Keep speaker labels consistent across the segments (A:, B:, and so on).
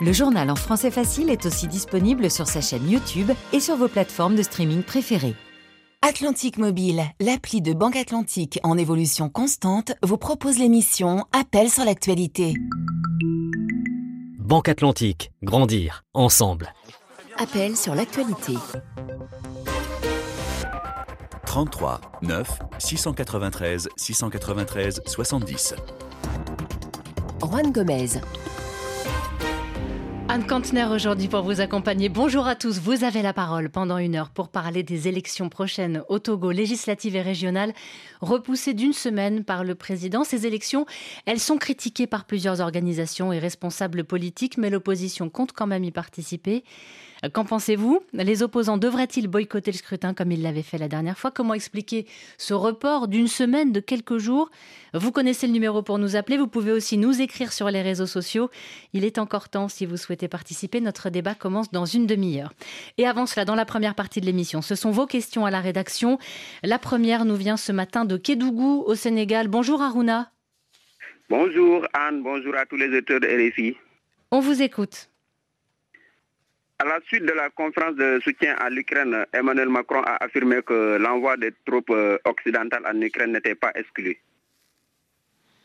A: Le journal en français facile est aussi disponible sur sa chaîne YouTube et sur vos plateformes de streaming préférées. Atlantique Mobile, l'appli de Banque Atlantique en évolution constante, vous propose l'émission Appel sur l'actualité.
B: Banque Atlantique, grandir ensemble.
A: Appel sur l'actualité.
C: 33 9 693 693 70.
A: Juan Gomez.
D: Anne Kantner aujourd'hui pour vous accompagner. Bonjour à tous, vous avez la parole pendant une heure pour parler des élections prochaines au Togo, législatives et régionales, repoussées d'une semaine par le président. Ces élections, elles sont critiquées par plusieurs organisations et responsables politiques, mais l'opposition compte quand même y participer. Qu'en pensez-vous? Les opposants devraient-ils boycotter le scrutin comme ils l'avaient fait la dernière fois? Comment expliquer ce report d'une semaine, de quelques jours? Vous connaissez le numéro pour nous appeler. Vous pouvez aussi nous écrire sur les réseaux sociaux. Il est encore temps si vous souhaitez participer. Notre débat commence dans une demi-heure. Et avant cela, dans la première partie de l'émission, ce sont vos questions à la rédaction. La première nous vient ce matin de Kédougou au Sénégal. Bonjour Aruna.
E: Bonjour Anne, bonjour à tous les auteurs de RFI.
D: On vous écoute.
E: À la suite de la conférence de soutien à l'Ukraine, Emmanuel Macron a affirmé que l'envoi des troupes euh, occidentales en Ukraine n'était pas exclu.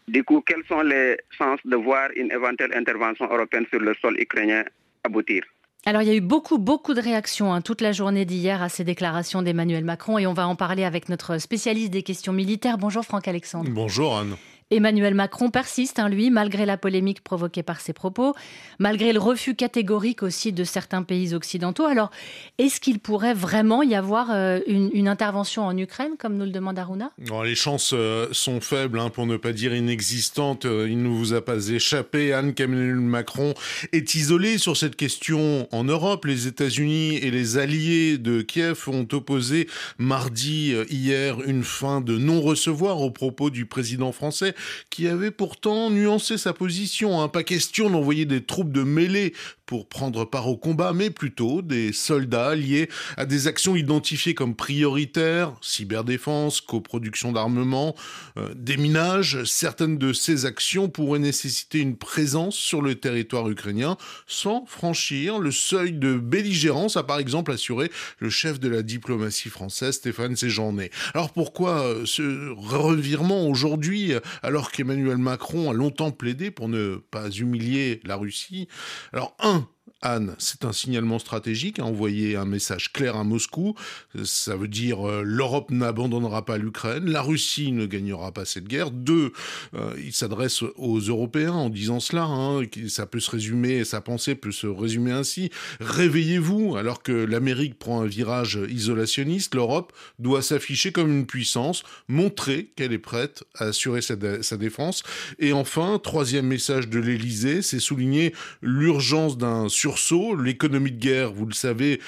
E: Du coup, quelles sont les chances de voir une éventuelle intervention européenne sur le sol ukrainien aboutir?
D: Alors, il y a eu beaucoup, beaucoup de réactions hein, toute la journée d'hier à ces déclarations d'Emmanuel Macron et on va en parler avec notre spécialiste des questions militaires. Bonjour Franck Alexandre.
F: Bonjour Anne.
D: Emmanuel Macron persiste, hein, lui, malgré la polémique provoquée par ses propos, malgré le refus catégorique aussi de certains pays occidentaux. Alors, est-ce qu'il pourrait vraiment y avoir euh, une, intervention en Ukraine, comme nous le demande Aruna?
F: Les chances euh, sont faibles, hein, pour ne pas dire inexistantes. Euh, il ne vous a pas échappé, Anne, qu'Emmanuel Macron est isolé sur cette question en Europe. Les États-Unis et les alliés de Kiev ont opposé mardi, hier, une fin de non-recevoir aux propos du président français qui avait pourtant nuancé sa position. Hein. Pas question d'envoyer des troupes de mêlée pour prendre part au combat, mais plutôt des soldats liés à des actions identifiées comme prioritaires, cyberdéfense, coproduction d'armement, euh, déminage. Certaines de ces actions pourraient nécessiter une présence sur le territoire ukrainien sans franchir le seuil de belligérance, a par exemple assuré le chef de la diplomatie française, Stéphane Séjourné. Alors pourquoi euh, ce revirement aujourd'hui, alors qu'Emmanuel Macron a longtemps plaidé pour ne pas humilier la Russie? Alors un, Anne, c'est un signalement stratégique, à envoyer un message clair à Moscou. Ça veut dire euh, l'Europe n'abandonnera pas l'Ukraine, la Russie ne gagnera pas cette guerre. Deux, euh, il s'adresse aux Européens en disant cela. Hein, ça peut se résumer, sa pensée peut se résumer ainsi. Réveillez-vous, alors que l'Amérique prend un virage isolationniste, l'Europe doit s'afficher comme une puissance, montrer qu'elle est prête à assurer sa, sa défense. Et enfin, troisième message de l'Élysée, c'est souligner l'urgence d'un L'économie de guerre, vous le savez,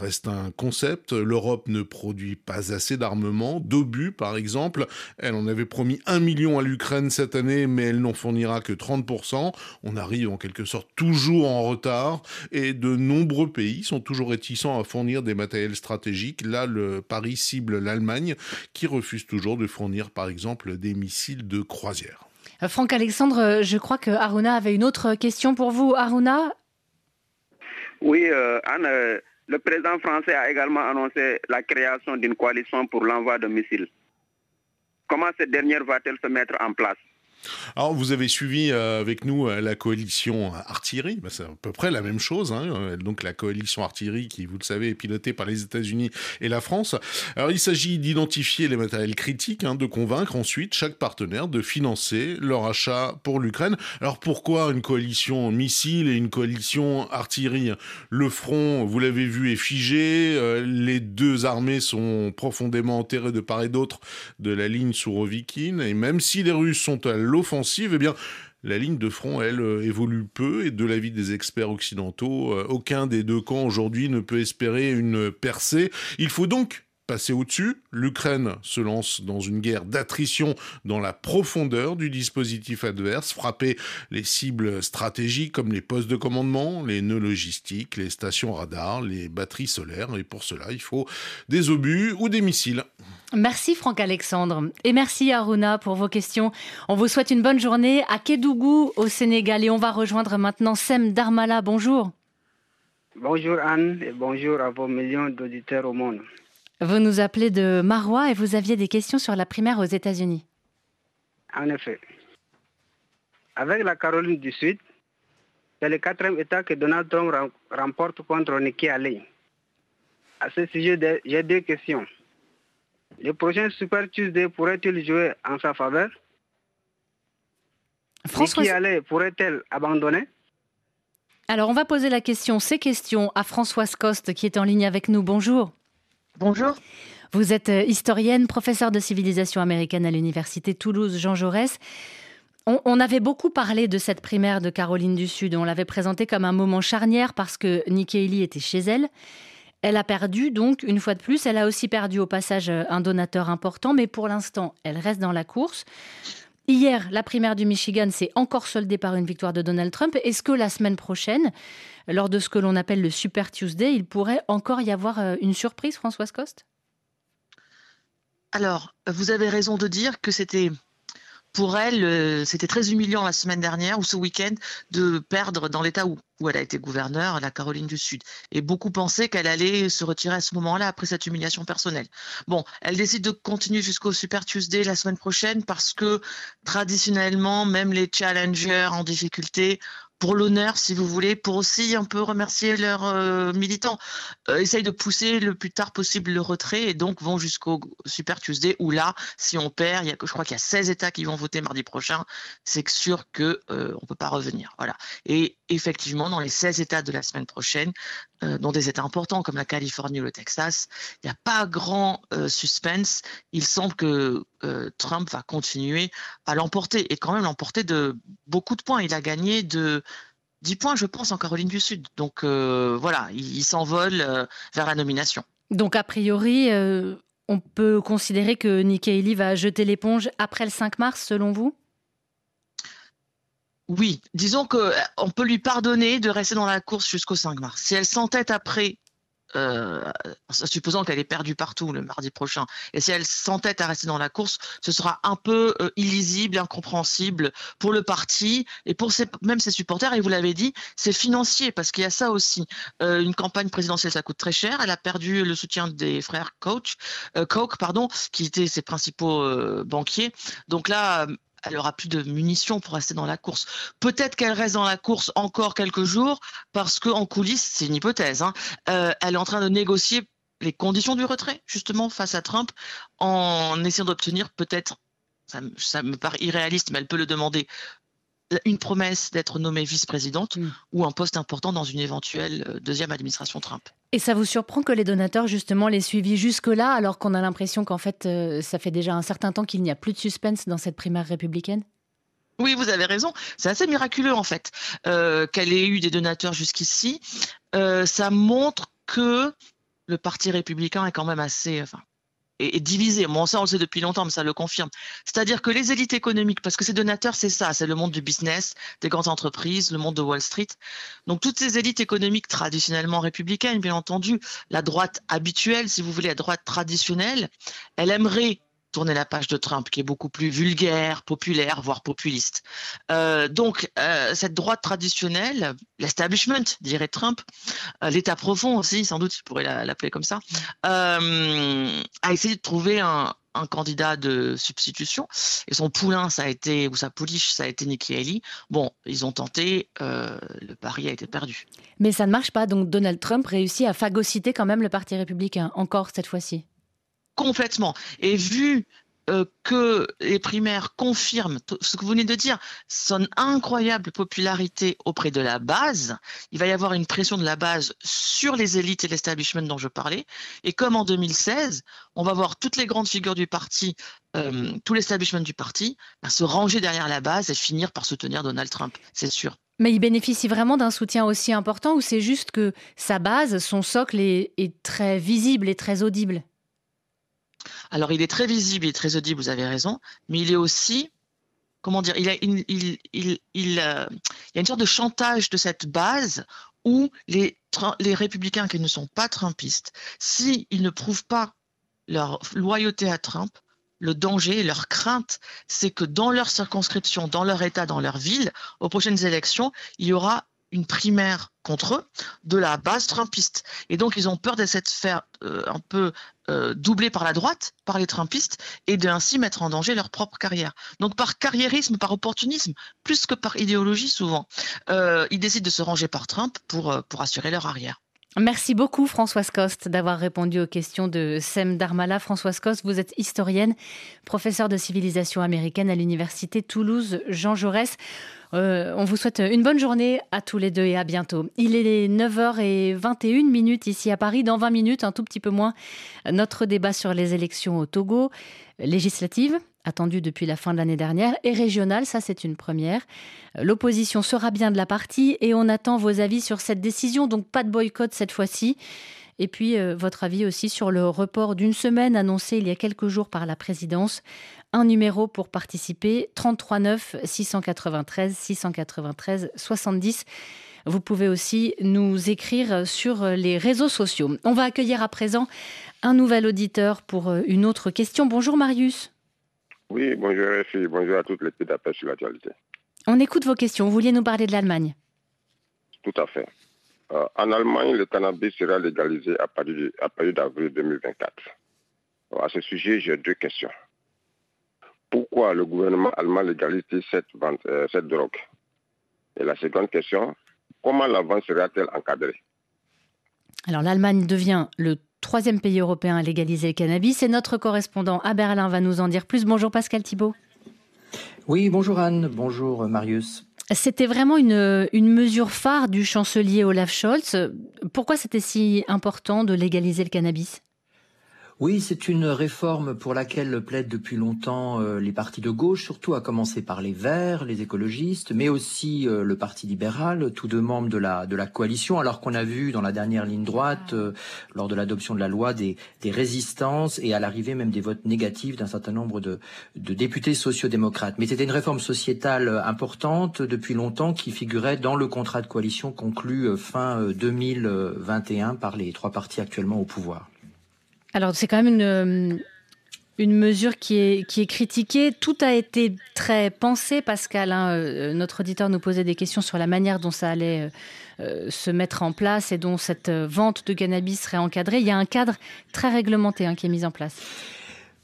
F: reste un concept. L'Europe ne produit pas assez d'armement, d'obus par exemple. Elle en avait promis un million à l'Ukraine cette année, mais elle n'en fournira que 30%. On arrive en quelque sorte toujours en retard et de nombreux pays sont toujours réticents à fournir des matériels stratégiques. Là, le Paris cible l'Allemagne qui refuse toujours de fournir par exemple des missiles de croisière.
D: Euh, Franck Alexandre, je crois que Aruna avait une autre question pour vous. Aruna,
E: oui, euh, Anne, euh, le président français a également annoncé la création d'une coalition pour l'envoi de missiles. Comment cette dernière va-t-elle se mettre en place?
F: Alors, vous avez suivi euh, avec nous euh, la coalition artillerie, bah, c'est à peu près la même chose. Hein, euh, donc, la coalition artillerie qui, vous le savez, est pilotée par les États-Unis et la France. Alors, il s'agit d'identifier les matériels critiques, hein, de convaincre ensuite chaque partenaire de financer leur achat pour l'Ukraine. Alors, pourquoi une coalition missile et une coalition artillerie Le front, vous l'avez vu, est figé. les deux armées sont profondément enterrées de part et d'autre de la ligne Sourovikine. Et même si les Russes sont à l'offensive, eh bien, la ligne de front, elle, euh, évolue peu et de l'avis des experts occidentaux, euh, aucun des deux camps aujourd'hui ne peut espérer une percée. Il faut donc passer au-dessus. L'Ukraine se lance dans une guerre d'attrition dans la profondeur du dispositif adverse, frapper les cibles stratégiques comme les postes de commandement, les nœuds logistiques, les stations radars, les batteries solaires. Et pour cela, il faut des obus ou des missiles.
D: Merci Franck Alexandre et merci Aruna pour vos questions. On vous souhaite une bonne journée à Kédougou au Sénégal et on va rejoindre maintenant Sem Darmala. Bonjour.
G: Bonjour Anne et bonjour à vos millions d'auditeurs au monde.
D: Vous nous appelez de Marois et vous aviez des questions sur la primaire aux États-Unis.
G: En effet. Avec la Caroline du Sud, c'est le quatrième État que Donald Trump remporte contre Nikki Haley. À ce sujet, j'ai deux questions. Le prochain Super Tuesday pourrait-il jouer en sa faveur? François... Nikki Haley pourrait-elle abandonner?
D: Alors, on va poser la question, ces questions, à Françoise Coste, qui est en ligne avec nous. Bonjour.
H: Bonjour.
D: Vous êtes euh, historienne, professeure de civilisation américaine à l'université Toulouse-Jean Jaurès. On, avait beaucoup parlé de cette primaire de Caroline du Sud. On l'avait présentée comme un moment charnière parce que Nikki Haley était chez elle. Elle a perdu, donc, une fois de plus. Elle a aussi perdu au passage euh, un donateur important, mais pour l'instant, elle reste dans la course. Hier, la primaire du Michigan s'est encore soldée par une victoire de Donald Trump. Est-ce que la semaine prochaine, lors de ce que l'on appelle le Super Tuesday, il pourrait encore y avoir euh, une surprise, Françoise Coste?
H: Alors, vous avez raison de dire que c'était pour elle, euh, c'était très humiliant la semaine dernière ou ce week-end de perdre dans l'État où, où elle a été gouverneure, la Caroline du Sud. Et beaucoup pensaient qu'elle allait se retirer à ce moment-là après cette humiliation personnelle. Bon, elle décide de continuer jusqu'au Super Tuesday la semaine prochaine parce que traditionnellement, même les challengers en difficulté pour l'honneur, si vous voulez, pour aussi un peu remercier leurs euh, militants, euh, essayent de pousser le plus tard possible le retrait et donc vont jusqu'au Super Tuesday où là, si on perd, y a, je crois qu'il y a 16 États qui vont voter mardi prochain, c'est sûr que euh, on peut pas revenir. Voilà. Et effectivement, dans les 16 États de la semaine prochaine, euh, dont des États importants comme la Californie ou le Texas, il n'y a pas grand suspense. Il semble que Trump va continuer à l'emporter et quand même l'emporter de beaucoup de points. Il a gagné de 10 points, je pense, en Caroline du Sud. Donc euh, voilà, il, s'envole euh, vers la nomination.
D: Donc a priori, euh, on peut considérer que Nikki Haley va jeter l'éponge après le 5 mars, selon vous?
H: Oui, disons qu'on peut lui pardonner de rester dans la course jusqu'au 5 mars. Si elle s'entête après euh, supposant qu'elle est perdue partout le mardi prochain, et si elle s'entête à rester dans la course, ce sera un peu euh, illisible, incompréhensible pour le parti et pour même ses supporters. Et vous l'avez dit, c'est financier parce qu'il y a ça aussi. Euh, une campagne présidentielle, ça coûte très cher. Elle a perdu le soutien des frères Koch, Koch, pardon, qui étaient ses principaux banquiers. Donc là, elle aura plus de munitions pour rester dans la course. Peut-être qu'elle reste dans la course encore quelques jours parce qu'en coulisses, c'est une hypothèse, hein, euh, elle est en train de négocier les conditions du retrait justement face à Trump en essayant d'obtenir peut-être, ça, ça, me paraît irréaliste, mais elle peut le demander, une promesse d'être nommée vice-présidente mm. ou un poste important dans une éventuelle euh, deuxième administration Trump.
D: Et ça vous surprend que les donateurs, justement, les suivi jusque-là, alors qu'on a l'impression qu'en fait, euh, ça fait déjà un certain temps qu'il n'y a plus de suspense dans cette primaire républicaine?
H: Oui, vous avez raison. C'est assez miraculeux en fait euh, qu'elle ait eu des donateurs jusqu'ici. ça montre que le Parti républicain est quand même assez, est, divisé. Bon, ça, on le sait depuis longtemps, mais ça le confirme. C'est-à-dire que les élites économiques, parce que ces donateurs, c'est ça, c'est le monde du business, des grandes entreprises, le monde de Wall Street. Donc, toutes ces élites économiques traditionnellement républicaines, bien entendu, la droite habituelle, si vous voulez, la droite traditionnelle, elle aimerait tourner la page de Trump, qui est beaucoup plus vulgaire, populaire, voire populiste. Euh, donc, euh, cette droite traditionnelle, l'establishment, dirait Trump, euh, l'État profond aussi, sans doute, il pourrait l'appeler comme ça, a essayé de trouver un, candidat de substitution. Et son poulain, ça a été, ou sa pouliche, ça a été Nikki Haley. Bon, ils ont tenté, le pari a été perdu.
D: Mais ça ne marche pas, donc Donald Trump réussit à phagocyter quand même le Parti républicain, encore cette fois-ci
H: complètement. Et vu euh, que les primaires confirment ce que vous venez de dire, son incroyable popularité auprès de la base, il va y avoir une pression de la base sur les élites et l'establishment dont je parlais. Et comme en 2016, on va voir toutes les grandes figures du parti, euh, tout l'establishment du parti, bah, se ranger derrière la base et finir par soutenir Donald Trump, c'est sûr.
D: Mais il bénéficie vraiment d'un soutien aussi important ou c'est juste que sa base, son socle est très visible et très audible?
H: Alors, il est très visible, il est très audible, vous avez raison, mais il est aussi, comment dire, il, euh, y a une sorte de chantage de cette base où les, les républicains qui ne sont pas trumpistes, s'ils ne prouvent pas leur loyauté à Trump, le danger, leur crainte, c'est que dans leur circonscription, dans leur État, dans leur ville, aux prochaines élections, il y aura une primaire contre eux de la base trumpiste. Et donc, ils ont peur de s'être faire euh, un peu euh, doubler par la droite, par les trumpistes, et d'ainsi mettre en danger leur propre carrière. Donc, par carriérisme, par opportunisme, plus que par idéologie souvent, euh, ils décident de se ranger par Trump pour, euh, pour assurer leur arrière.
D: Merci beaucoup Françoise Coste d'avoir répondu aux questions de Sem Darmala. Françoise Coste, vous êtes historienne, professeure de civilisation américaine à l'université Toulouse Jean Jaurès. Euh, on vous souhaite une bonne journée à tous les deux et à bientôt. Il est 9h21 minutes ici à Paris. Dans 20 minutes, un tout petit peu moins, notre débat sur les élections au Togo, législatives, attendues depuis la fin de l'année dernière, et régionales, ça c'est une première. L'opposition sera bien de la partie et on attend vos avis sur cette décision, donc pas de boycott cette fois-ci. Et puis, euh, votre avis aussi sur le report d'une semaine annoncé il y a quelques jours par la présidence un numéro pour participer 33 9 693 693 70. Vous pouvez aussi nous écrire sur les réseaux sociaux. On va accueillir à présent un nouvel auditeur pour une autre question. Bonjour Marius.
I: Oui, bonjour RFI, bonjour à toutes les petites d'appel sur l'actualité.
D: On écoute vos questions. Vous vouliez nous parler de l'Allemagne?
I: Tout à fait. Euh, en Allemagne, le cannabis sera légalisé à partir, à partir d'avril 2024. Alors, à ce sujet, j'ai deux questions pourquoi le gouvernement allemand légalise cette, vente, euh, cette drogue? Et la seconde question, comment la vente sera-t-elle encadrée?
D: Alors l'Allemagne devient le troisième pays européen à légaliser le cannabis et notre correspondant à Berlin va nous en dire plus. Bonjour Pascal Thibault.
J: Oui, bonjour Anne, bonjour Marius.
D: C'était vraiment une, mesure phare du chancelier Olaf Scholz. Pourquoi c'était si important de légaliser le cannabis?
J: Oui, c'est une réforme pour laquelle plaident depuis longtemps euh, les partis de gauche, surtout à commencer par les Verts, les écologistes, mais aussi euh, le Parti libéral, tous deux membres de la, de la coalition, alors qu'on a vu dans la dernière ligne droite, euh, lors de l'adoption de la loi, des, des résistances et à l'arrivée même des votes négatifs d'un certain nombre de, de députés sociodémocrates. Mais c'était une réforme sociétale importante depuis longtemps qui figurait dans le contrat de coalition conclu fin 2021 par les trois partis actuellement au pouvoir.
D: Alors c'est quand même une, euh, une mesure qui est, qui est critiquée. Tout a été très pensé, Pascal. Hein. Euh, notre auditeur nous posait des questions sur la manière dont ça allait euh, se mettre en place et dont cette vente de cannabis serait encadrée. Il y a un cadre très réglementé hein, qui est mis en place.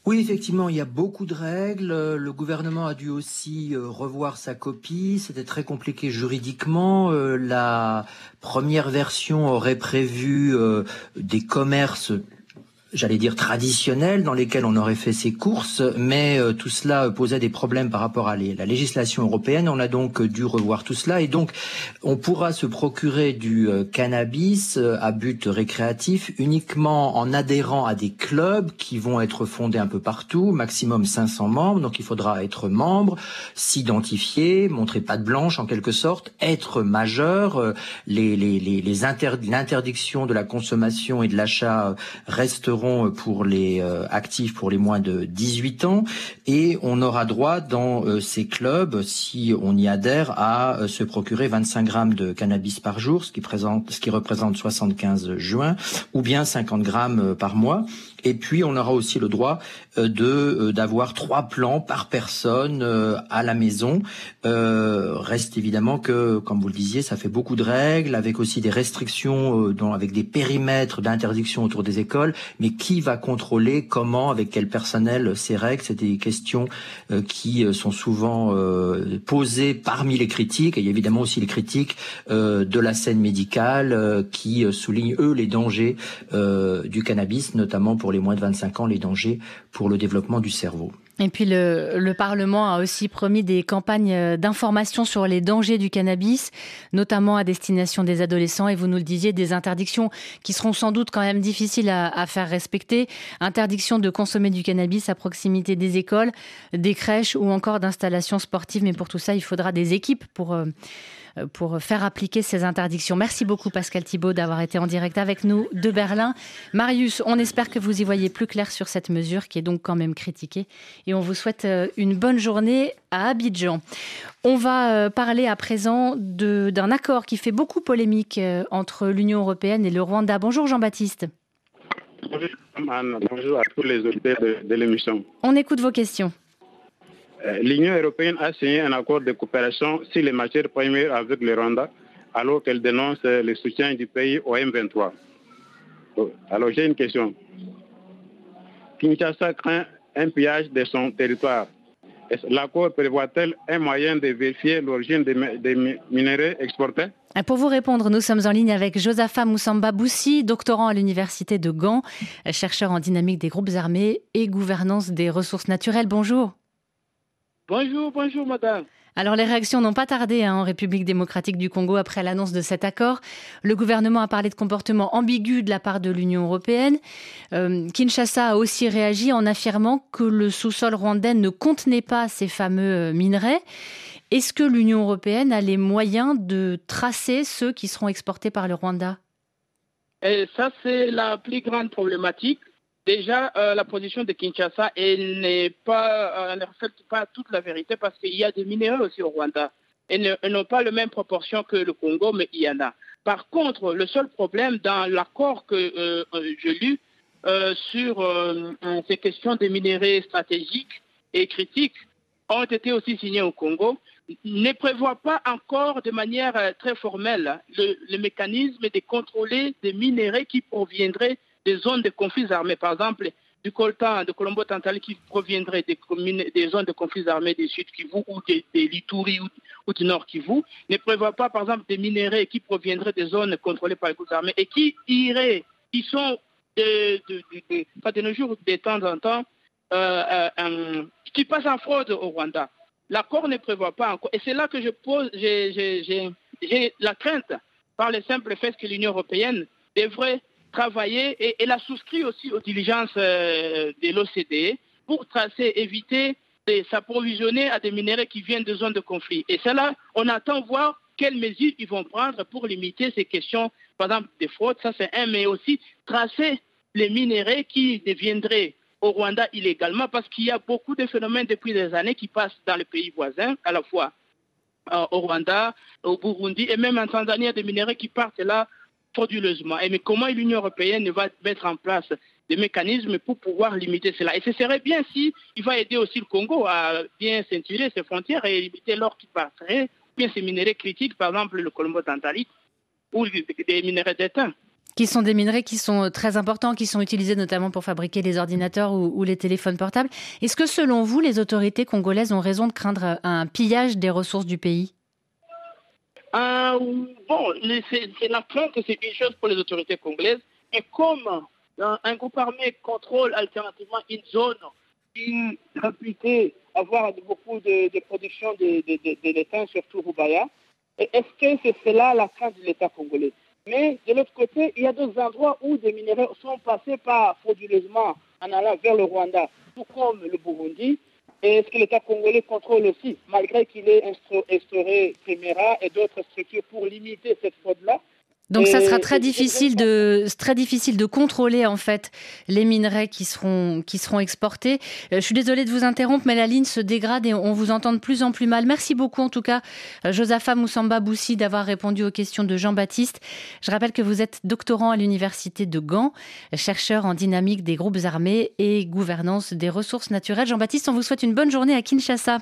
J: Oui, effectivement, il y a beaucoup de règles. Le gouvernement a dû aussi revoir sa copie. C'était très compliqué juridiquement. La première version aurait prévu des commerces j'allais dire traditionnels dans lesquels on aurait fait ses courses, mais euh, tout cela posait des problèmes par rapport à la législation européenne. On a donc dû revoir tout cela et donc on pourra se procurer du euh, cannabis euh, à but récréatif uniquement en adhérant à des clubs qui vont être fondés un peu partout, maximum 500 membres. Donc il faudra être membre, s'identifier, montrer patte blanche en quelque sorte, être majeur. Les, les, les, les l'interdictions de la consommation et de l'achat resteront pour les euh, actifs pour les moins de 18 ans et on aura droit dans euh, ces clubs, si on y adhère, à euh, se procurer 25 grammes de cannabis par jour, ce qui, présente, ce qui représente 75 juin, ou bien 50 grammes par mois. Et puis, on aura aussi le droit euh, de euh, d'avoir trois plans par personne euh, à la maison. reste évidemment que, comme vous le disiez, ça fait beaucoup de règles, avec aussi des restrictions, avec des périmètres d'interdiction autour des écoles. Mais qui va contrôler comment, avec quel personnel ces règles? C'est des questions qui sont souvent posées parmi les critiques. Et il y a évidemment aussi les critiques de la scène médicale qui soulignent eux les dangers du cannabis, notamment pour les moins de 25 ans les dangers pour le développement du cerveau.
D: Et puis le, le, Parlement a aussi promis des campagnes d'information sur les dangers du cannabis, notamment à destination des adolescents. Et vous nous le disiez, des interdictions qui seront sans doute quand même difficiles à, à faire respecter. Interdiction de consommer du cannabis à proximité des écoles, des crèches ou encore d'installations sportives. Mais pour tout ça, il faudra des équipes pour... Euh, pour faire appliquer ces interdictions. Merci beaucoup Pascal Thibault d'avoir été en direct avec nous de Berlin. Marius, on espère que vous y voyez plus clair sur cette mesure qui est donc quand même critiquée et on vous souhaite une bonne journée à Abidjan. On va parler à présent d'un accord qui fait beaucoup polémique entre l'Union européenne et le Rwanda. Bonjour Jean-Baptiste.
K: Bonjour, à tous les auditeurs de, l'émission.
D: On écoute vos questions.
K: Euh, L'Union européenne a signé un accord de coopération sur les matières premières avec le Rwanda, alors qu'elle dénonce le soutien du pays au M23. Alors j'ai une question. Kinshasa craint un pillage de son territoire. L'accord prévoit-elle un moyen de vérifier l'origine des minéraux exportés?
D: Pour vous répondre, nous sommes en ligne avec Josapha Moussamba Boussi, doctorant à l'université de Gand, chercheur en dynamique des groupes armés et gouvernance des ressources naturelles. Bonjour.
L: Bonjour, bonjour madame.
D: Alors les réactions n'ont pas tardé hein, en République démocratique du Congo après l'annonce de cet accord. Le gouvernement a parlé de comportements ambigus de la part de l'Union européenne. Euh, Kinshasa a aussi réagi en affirmant que le sous-sol rwandais ne contenait pas ces fameux euh, minerais. Est-ce que l'Union européenne a les moyens de tracer ceux qui seront exportés par le Rwanda?
L: Et Ça, c'est la plus grande problématique. Déjà, euh, la position de Kinshasa, elle n'est pas, euh, ne reflète pas toute la vérité parce qu'il y a des minéraux aussi au Rwanda. Elles n'ont pas la même proportion que le Congo, mais il y en a. Par contre, le seul problème dans l'accord que euh, je lus sur ces questions des minéraux stratégiques et critiques ont été aussi signés au Congo, ne prévoit pas encore de manière euh, très formelle le, mécanisme de contrôler des minéraux qui proviendraient des zones de conflits armés. Par exemple, du coltan de Colombo Tantali qui proviendrait des, zones de conflits armés du Sud Kivu ou des, des ou, du Nord Kivu, ne prévoit pas, par exemple, des minéraux qui proviendraient des zones contrôlées par les groupes armés et qui iraient, qui sont de, pas de nos jours, de temps en temps, euh, euh, qui passent en fraude au Rwanda. L'accord ne prévoit pas encore. Et c'est là que je pose, j'ai la crainte par le simple fait que l'Union européenne devrait travailler et elle a souscrit aussi aux diligences euh, de l'OCDE pour tracer, éviter de s'approvisionner à des minéraux qui viennent de zones de conflit. Et c'est là, on attend voir quelles mesures ils vont prendre pour limiter ces questions, par exemple des fraudes, ça c'est un, mais aussi tracer les minéraux qui deviendraient au Rwanda illégalement parce qu'il y a beaucoup de phénomènes depuis des années qui passent dans les pays voisins, à la fois euh, au Rwanda, au Burundi et même en Tanzanie, il y a des minéraux qui partent là frauduleusement. Et mais comment l'Union européenne va mettre en place des mécanismes pour pouvoir limiter cela? Et ce serait bien si il va aider aussi le Congo à bien ceinturer ses frontières et limiter l'or qui passerait, bien ces minéraux critiques, par exemple le colombo tantalite ou des minéraux d'étain
D: qui sont des minerais qui sont très importants, qui sont utilisés notamment pour fabriquer les ordinateurs ou, les téléphones portables. Est-ce que selon vous, les autorités congolaises ont raison de craindre un pillage des ressources du pays?
L: Euh, Bon, c'est la crainte, c'est une chose pour les autorités congolaises. Et comme euh, un groupe armé contrôle alternativement une zone qui est réputée avoir beaucoup de, production de, de, surtout Rubaya, est-ce que c'est cela la crainte de l'État congolais? Mais de l'autre côté, il y a d'autres endroits où des minéraux sont passés par frauduleusement en allant vers le Rwanda, tout comme le Burundi. Et ce que l'État congolais contrôle aussi, malgré qu'il ait instauré Primera et d'autres structures pour limiter cette fraude-là?
D: Donc ça sera très difficile de très difficile de contrôler en fait les minerais qui seront qui seront exportés. Euh, je suis désolée de vous interrompre, mais la ligne se dégrade et on vous entend de plus en plus mal. Merci beaucoup en tout cas, euh, Josapha Moussamba Boussi, d'avoir répondu aux questions de Jean-Baptiste. Je rappelle que vous êtes doctorant à l'université de Gand, chercheur en dynamique des groupes armés et gouvernance des ressources naturelles. Jean-Baptiste, on vous souhaite une bonne journée à Kinshasa.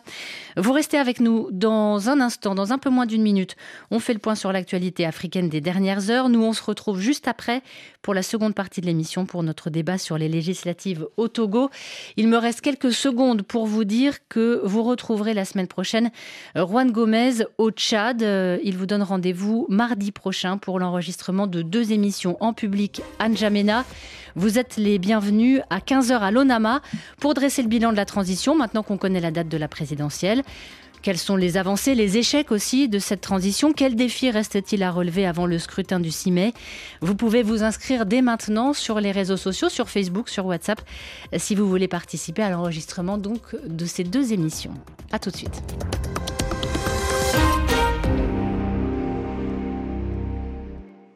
D: Vous restez avec nous dans un instant, dans un peu moins d'une minute. On fait le point sur l'actualité africaine des dernières heures. Nous, on se retrouve juste après pour la seconde partie de l'émission pour notre débat sur les législatives au Togo. Il me reste quelques secondes pour vous dire que vous retrouverez la semaine prochaine Juan Gomez au Tchad. Euh, il vous donne rendez-vous mardi prochain pour l'enregistrement de deux émissions en public à. Vous êtes les bienvenus à 15h à l'ONAMA pour dresser le bilan de la transition, maintenant qu'on connaît la date de la présidentielle. Quelles sont les avancées, les échecs aussi de cette transition? Quels défis reste-t-il à relever avant le scrutin du 6 mai? Vous pouvez vous inscrire dès maintenant sur les réseaux sociaux, sur Facebook, sur WhatsApp, si vous voulez participer à l'enregistrement donc de ces deux émissions. A tout de suite.